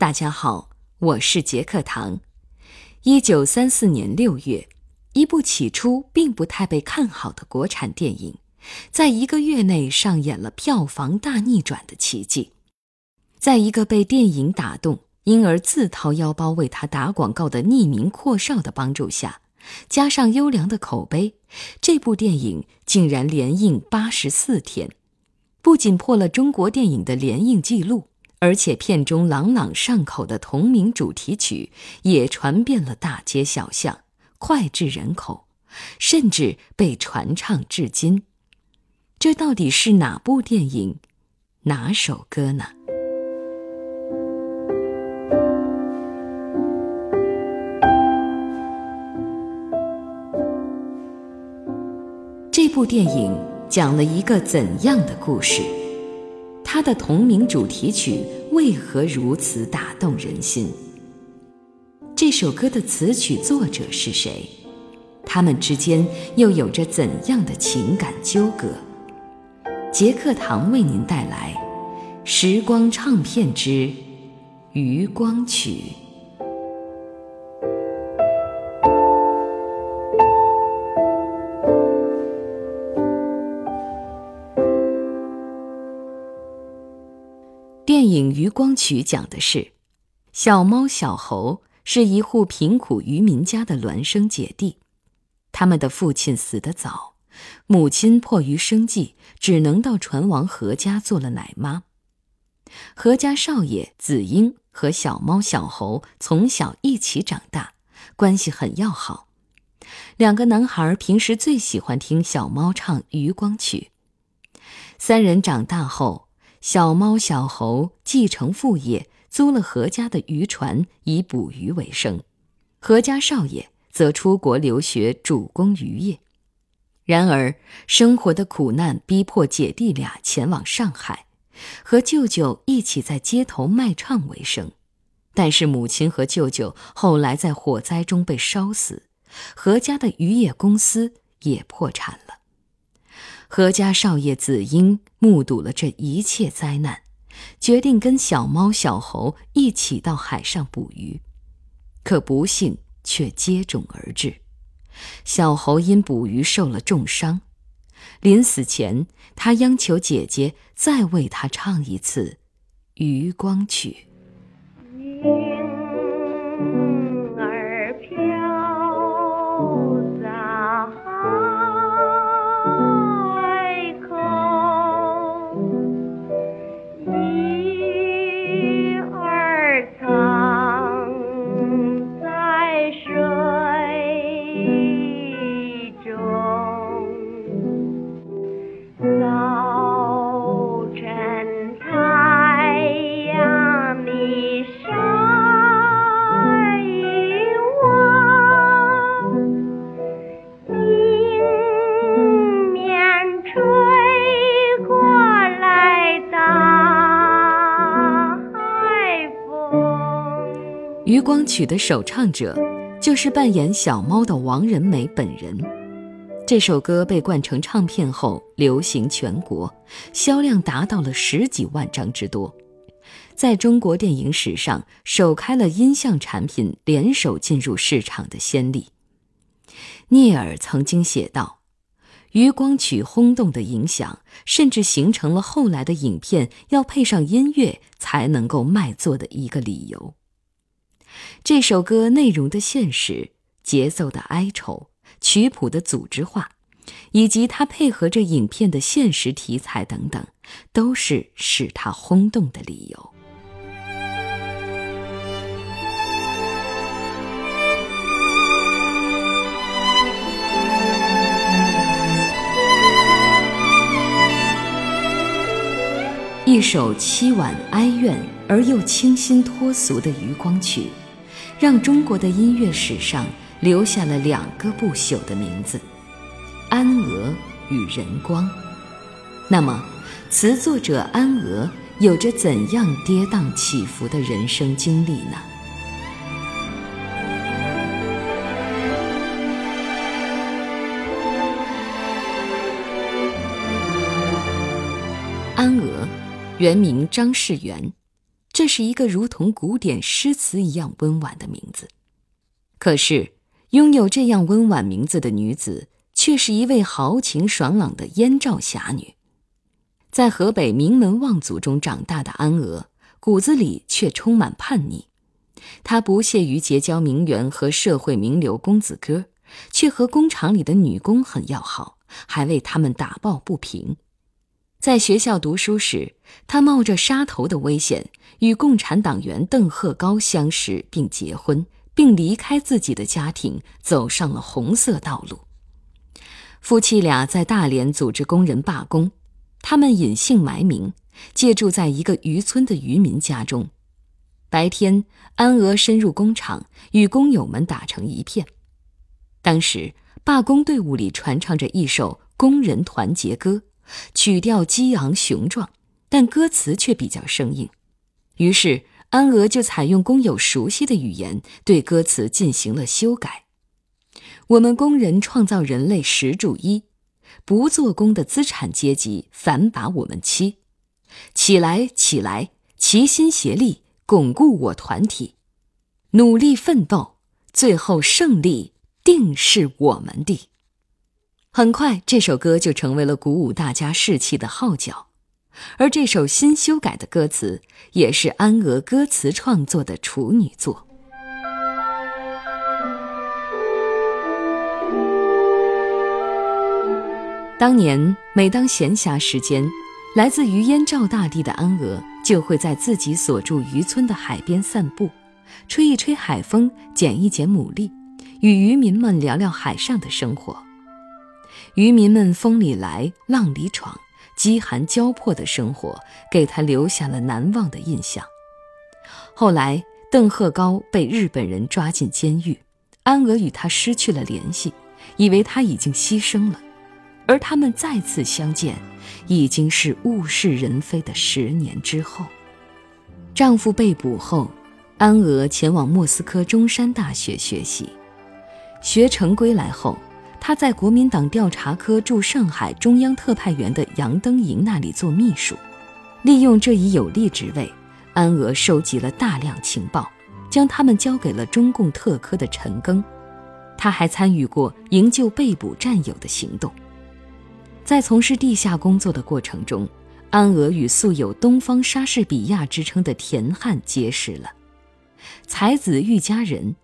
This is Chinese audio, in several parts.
大家好，我是杰克唐。一九三四年六月，一部起初并不太被看好的国产电影，在一个月内上演了票房大逆转的奇迹。在一个被电影打动，因而自掏腰包为他打广告的匿名阔少的帮助下，加上优良的口碑，这部电影竟然连映八十四天，不仅破了中国电影的连映记录。而且片中朗朗上口的同名主题曲也传遍了大街小巷，脍炙人口，甚至被传唱至今。这到底是哪部电影，哪首歌呢？这部电影讲了一个怎样的故事？他的同名主题曲为何如此打动人心？这首歌的词曲作者是谁？他们之间又有着怎样的情感纠葛？杰克堂为您带来《时光唱片之余光曲》。影《渔光曲》讲的是，小猫小猴是一户贫苦渔民家的孪生姐弟，他们的父亲死得早，母亲迫于生计，只能到船王何家做了奶妈。何家少爷子英和小猫小猴从小一起长大，关系很要好。两个男孩平时最喜欢听小猫唱《渔光曲》。三人长大后。小猫小猴继承父业，租了何家的渔船，以捕鱼为生。何家少爷则出国留学，主攻渔业。然而，生活的苦难逼迫姐弟俩前往上海，和舅舅一起在街头卖唱为生。但是，母亲和舅舅后来在火灾中被烧死，何家的渔业公司也破产了。何家少爷子英目睹了这一切灾难，决定跟小猫小猴一起到海上捕鱼，可不幸却接踵而至。小猴因捕鱼受了重伤，临死前，他央求姐姐再为他唱一次《渔光曲》。《光曲》的首唱者，就是扮演小猫的王仁美本人。这首歌被灌成唱片后，流行全国，销量达到了十几万张之多，在中国电影史上首开了音像产品联手进入市场的先例。聂耳曾经写道：“《渔光曲》轰动的影响，甚至形成了后来的影片要配上音乐才能够卖座的一个理由。”这首歌内容的现实、节奏的哀愁、曲谱的组织化，以及它配合着影片的现实题材等等，都是使它轰动的理由。一首凄婉哀怨而又清新脱俗的渔光曲。让中国的音乐史上留下了两个不朽的名字：安娥与任光。那么，词作者安娥有着怎样跌宕起伏的人生经历呢？原名张世元，这是一个如同古典诗词一样温婉的名字。可是，拥有这样温婉名字的女子，却是一位豪情爽朗的燕赵侠女。在河北名门望族中长大的安娥，骨子里却充满叛逆。她不屑于结交名媛和社会名流公子哥，却和工厂里的女工很要好，还为他们打抱不平。在学校读书时，他冒着杀头的危险，与共产党员邓鹤高相识并结婚，并离开自己的家庭，走上了红色道路。夫妻俩在大连组织工人罢工。他们隐姓埋名，借住在一个渔村的渔民家中。白天，安娥深入工厂，与工友们打成一片。当时，罢工队伍里传唱着一首工人团结歌，曲调激昂雄壮，但歌词却比较生硬。于是，安娥就采用工友熟悉的语言，对歌词进行了修改：“我们工人创造人类石柱一。”不做工的资产阶级反把我们欺，起来起来，齐心协力巩固我团体，努力奋斗，最后胜利定是我们的。很快，这首歌就成为了鼓舞大家士气的号角，而这首新修改的歌词也是安娥歌词创作的处女作。当年，每当闲暇时间，来自于燕赵大地的安娥就会在自己所住渔村的海边散步，吹一吹海风，捡一捡牡蛎，与渔民们聊聊海上的生活。渔民们风里来，浪里闯，饥寒交迫的生活给他留下了难忘的印象。后来，邓鹤高被日本人抓进监狱，安娥与他失去了联系，以为他已经牺牲了。而他们再次相见，已经是物是人非的十年之后。丈夫被捕后，安娥前往莫斯科中山大学学习。学成归来后，他在国民党调查科驻上海中央特派员的杨登营那里做秘书。利用这一有利职位，安娥收集了大量情报，将他们交给了中共特科的陈赓。他还参与过营救被捕战友的行动。在从事地下工作的过程中，安娥与素有“东方莎士比亚”之称的田汉结识了。才子遇佳人，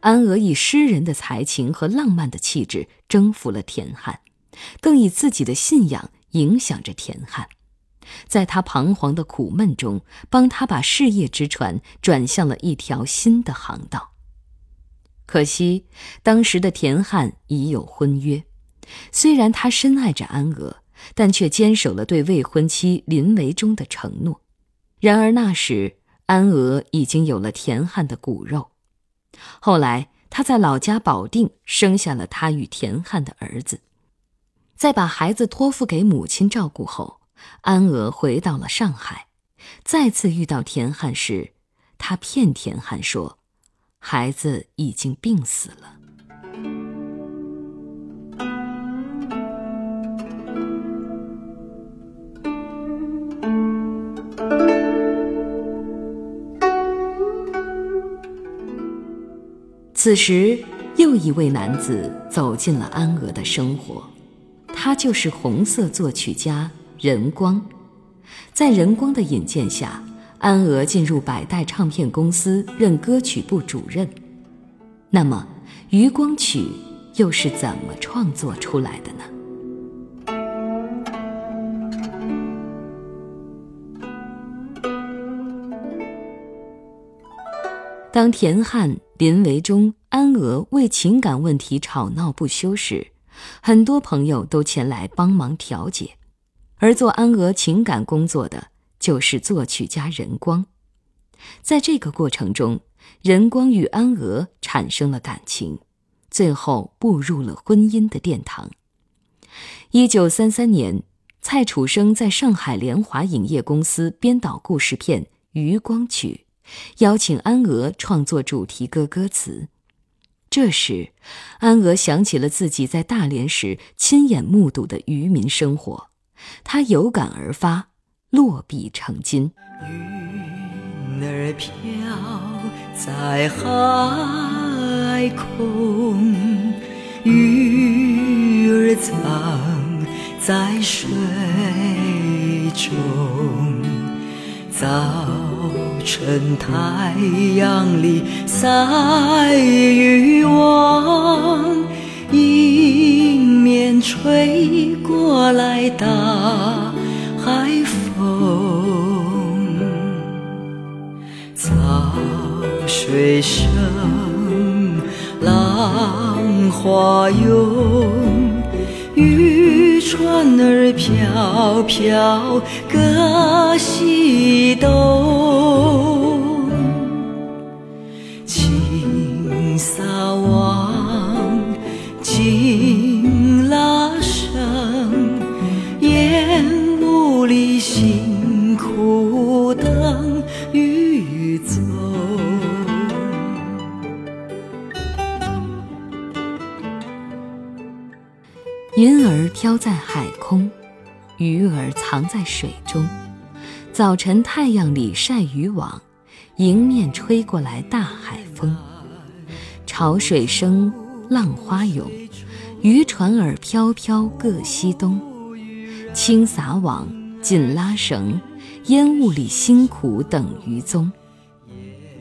安娥以诗人的才情和浪漫的气质征服了田汉，更以自己的信仰影响着田汉，在他彷徨的苦闷中，帮他把事业之船转向了一条新的航道。可惜，当时的田汉已有婚约。虽然他深爱着安娥，但却坚守了对未婚妻林维忠的承诺。然而那时，安娥已经有了田汉的骨肉。后来，他在老家保定生下了他与田汉的儿子。在把孩子托付给母亲照顾后，安娥回到了上海。再次遇到田汉时，他骗田汉说，孩子已经病死了。此时，又一位男子走进了安娥的生活，他就是红色作曲家任光。在任光的引荐下，安娥进入百代唱片公司任歌曲部主任。那么，《余光曲》又是怎么创作出来的呢？当田汉、林维忠、安娥为情感问题吵闹不休时，很多朋友都前来帮忙调解，而做安娥情感工作的就是作曲家任光。在这个过程中，任光与安娥产生了感情，最后步入了婚姻的殿堂。一九三三年，蔡楚生在上海联华影业公司编导故事片《余光曲》。邀请安娥创作主题歌歌词，这时，安娥想起了自己在大连时亲眼目睹的渔民生活，她有感而发，落笔成金。云儿飘在海空，鱼儿藏在水中。早晨太阳里晒渔网，迎面吹过来大海风。早水声，浪花涌。渔船儿飘飘各西东，早晨太阳里晒渔网，迎面吹过来大海风。潮水声，浪花涌，渔船儿飘飘各西东。轻撒网，紧拉绳，烟雾里辛苦等渔踪。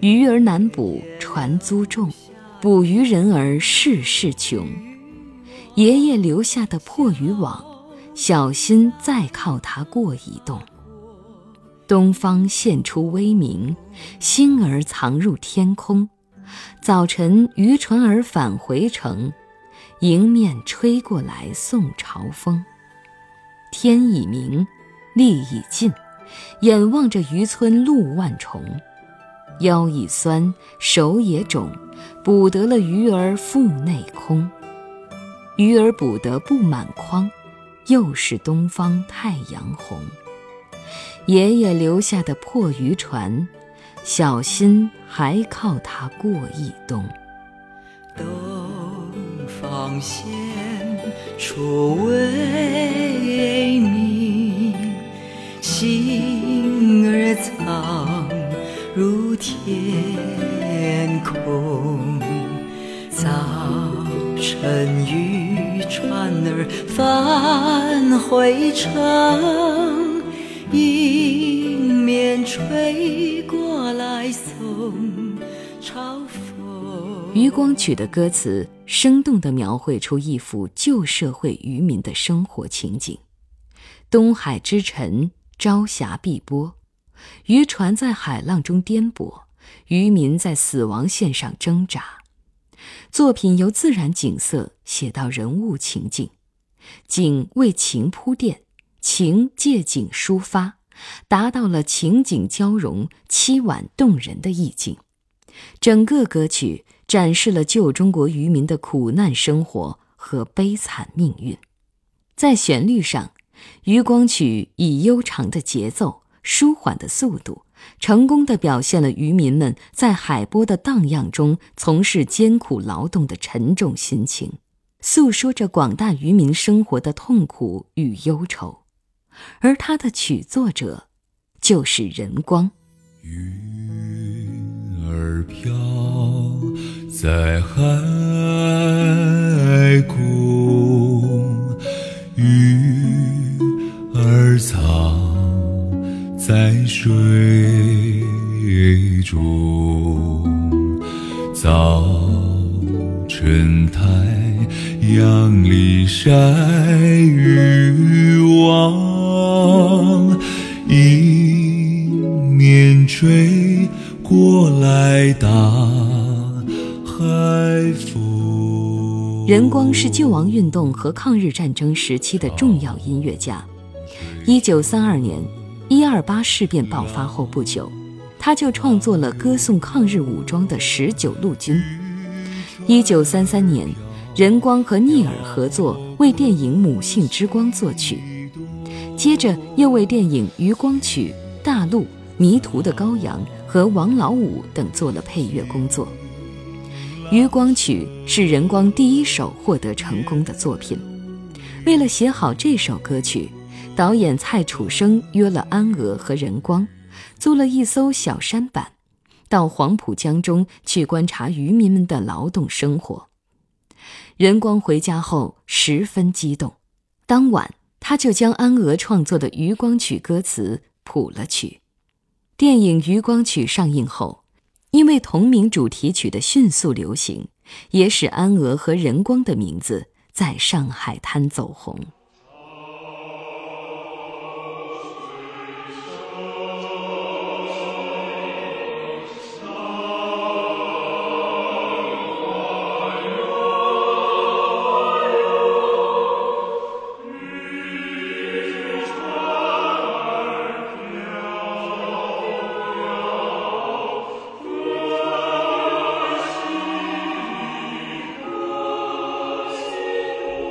鱼儿难捕，船租重，捕鱼人儿事事穷。爷爷留下的破渔网，小心再靠它过一冬。东方现出微明，星儿藏入天空。早晨渔船儿返回程，迎面吹过来送朝风。天已明，力已尽，眼望着渔村路万重。腰已酸，手也肿，捕得了鱼儿腹内空。鱼儿捕得不满筐，又是东方太阳红。爷爷留下的破渔船，小心还靠它过一冬。东方现出微明，星儿藏入天空。早晨渔船儿返回程，迎面吹过来送潮风。渔光曲的歌词生动地描绘出一幅旧社会渔民的生活情景：东海之晨，朝霞碧波，渔船在海浪中颠簸，渔民在死亡线上挣扎。作品由自然景色写到人物情境，景为情铺垫，情借景抒发，达到了情景交融、凄婉动人的意境。整个歌曲展示了旧中国渔民的苦难生活和悲惨命运。在旋律上，《渔光曲》以悠长的节奏、舒缓的速度。成功的表现了渔民们在海波的荡漾中从事艰苦劳动的沉重心情，诉说着广大渔民生活的痛苦与忧愁，而他的曲作者就是任光。云儿飘在海空，鱼儿藏。在水中，早晨太阳里晒光是救亡运动和抗日战争时期的重要音乐家。一九三二年。一二八事变爆发后不久，他就创作了歌颂抗日武装的《十九路军》。一九三三年，任光和聂耳合作为电影《母性之光》作曲，接着又为电影《渔光曲》《大陆》《迷途的羔羊》和《王老五》等做了配乐工作。《渔光曲》是任光第一首获得成功的作品。为了写好这首歌曲。导演蔡楚生约了安娥和任光，租了一艘小舢板，到黄浦江中去观察渔民们的劳动生活。任光回家后十分激动，当晚他就将安娥创作的《渔光曲》歌词谱了曲。电影《渔光曲》上映后，因为同名主题曲的迅速流行，也使安娥和任光的名字在上海滩走红。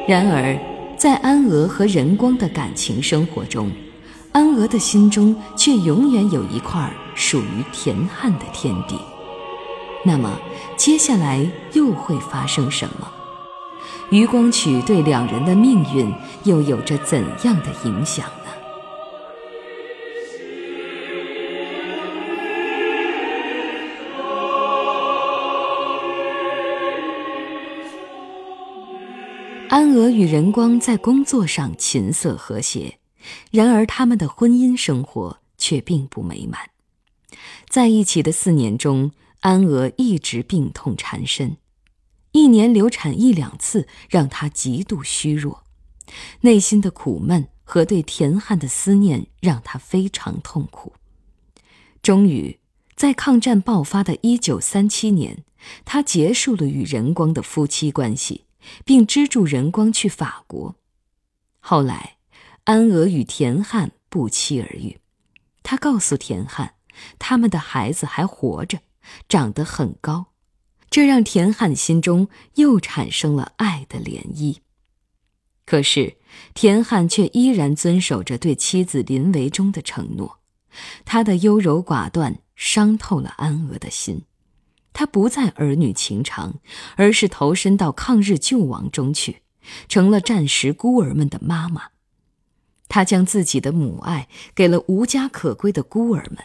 然而，在安娥和任光的感情生活中，安娥的心中却永远有一块属于田汉的天地。那么，接下来又会发生什么？《余光曲》对两人的命运又有着怎样的影响呢？安娥与任光在工作上琴瑟和谐，然而他们的婚姻生活却并不美满。在一起的四年中，安娥一直病痛缠身，一年流产一两次，让她极度虚弱，内心的苦闷和对田汉的思念让她非常痛苦。终于，在抗战爆发的一九三七年，她结束了与任光的夫妻关系。并资助任光去法国。后来，安娥与田汉不期而遇。他告诉田汉，他们的孩子还活着，长得很高，这让田汉心中又产生了爱的涟漪。可是，田汉却依然遵守着对妻子林维忠的承诺。他的优柔寡断伤透了安娥的心。他不再儿女情长，而是投身到抗日救亡中去，成了战时孤儿们的妈妈。他将自己的母爱给了无家可归的孤儿们。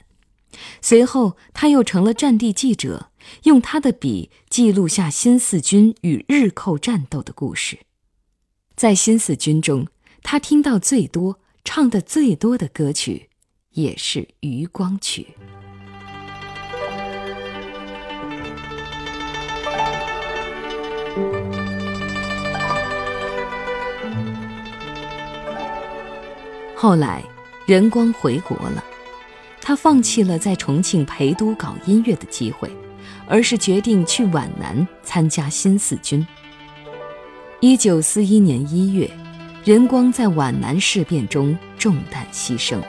随后，他又成了战地记者，用他的笔记录下新四军与日寇战斗的故事。在新四军中，他听到最多、唱的最多的歌曲，也是《渔光曲》。后来，任光回国了，他放弃了在重庆陪都搞音乐的机会，而是决定去皖南参加新四军。一九四一年一月，任光在皖南事变中中弹牺牲。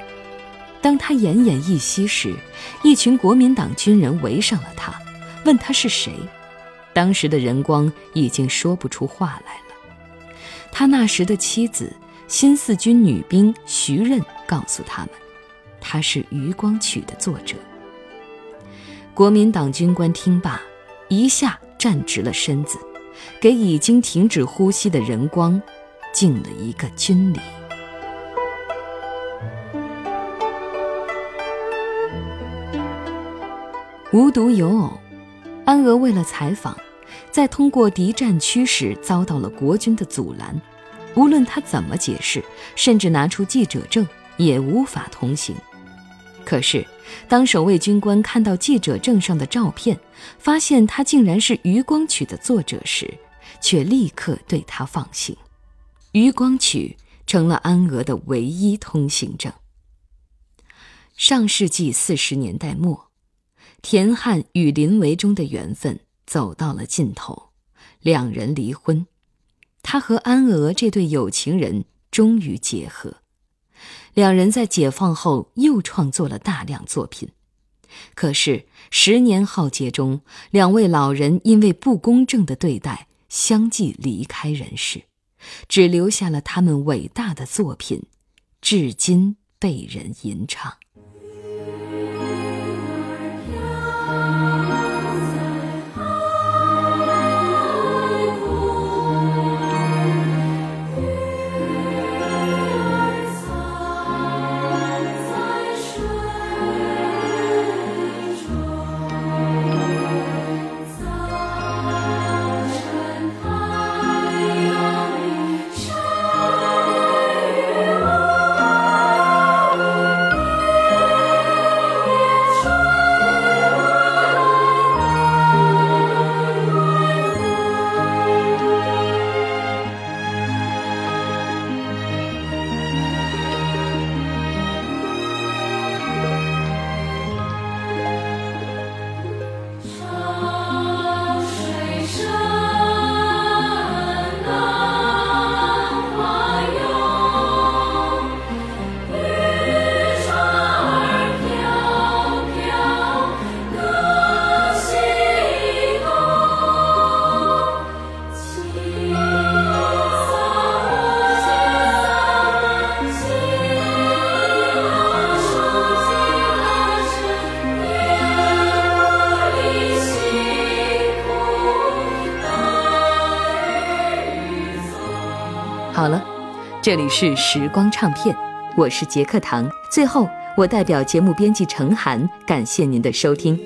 当他奄奄一息时，一群国民党军人围上了他，问他是谁。当时的任光已经说不出话来了。他那时的妻子。新四军女兵徐任告诉他们，他是《渔光曲》的作者。国民党军官听罢，一下站直了身子，给已经停止呼吸的任光敬了一个军礼。无独有偶，安娥为了采访，在通过敌战区时遭到了国军的阻拦。无论他怎么解释，甚至拿出记者证，也无法通行。可是，当守卫军官看到记者证上的照片，发现他竟然是《渔光曲》的作者时，却立刻对他放行。《渔光曲》成了安娥的唯一通行证。上世纪四十年代末，田汉与林维忠的缘分走到了尽头，两人离婚。他和安娥这对有情人终于结合，两人在解放后又创作了大量作品。可是十年浩劫中，两位老人因为不公正的对待相继离开人世，只留下了他们伟大的作品，至今被人吟唱。这里是时光唱片，我是杰克唐。最后，我代表节目编辑程涵，感谢您的收听。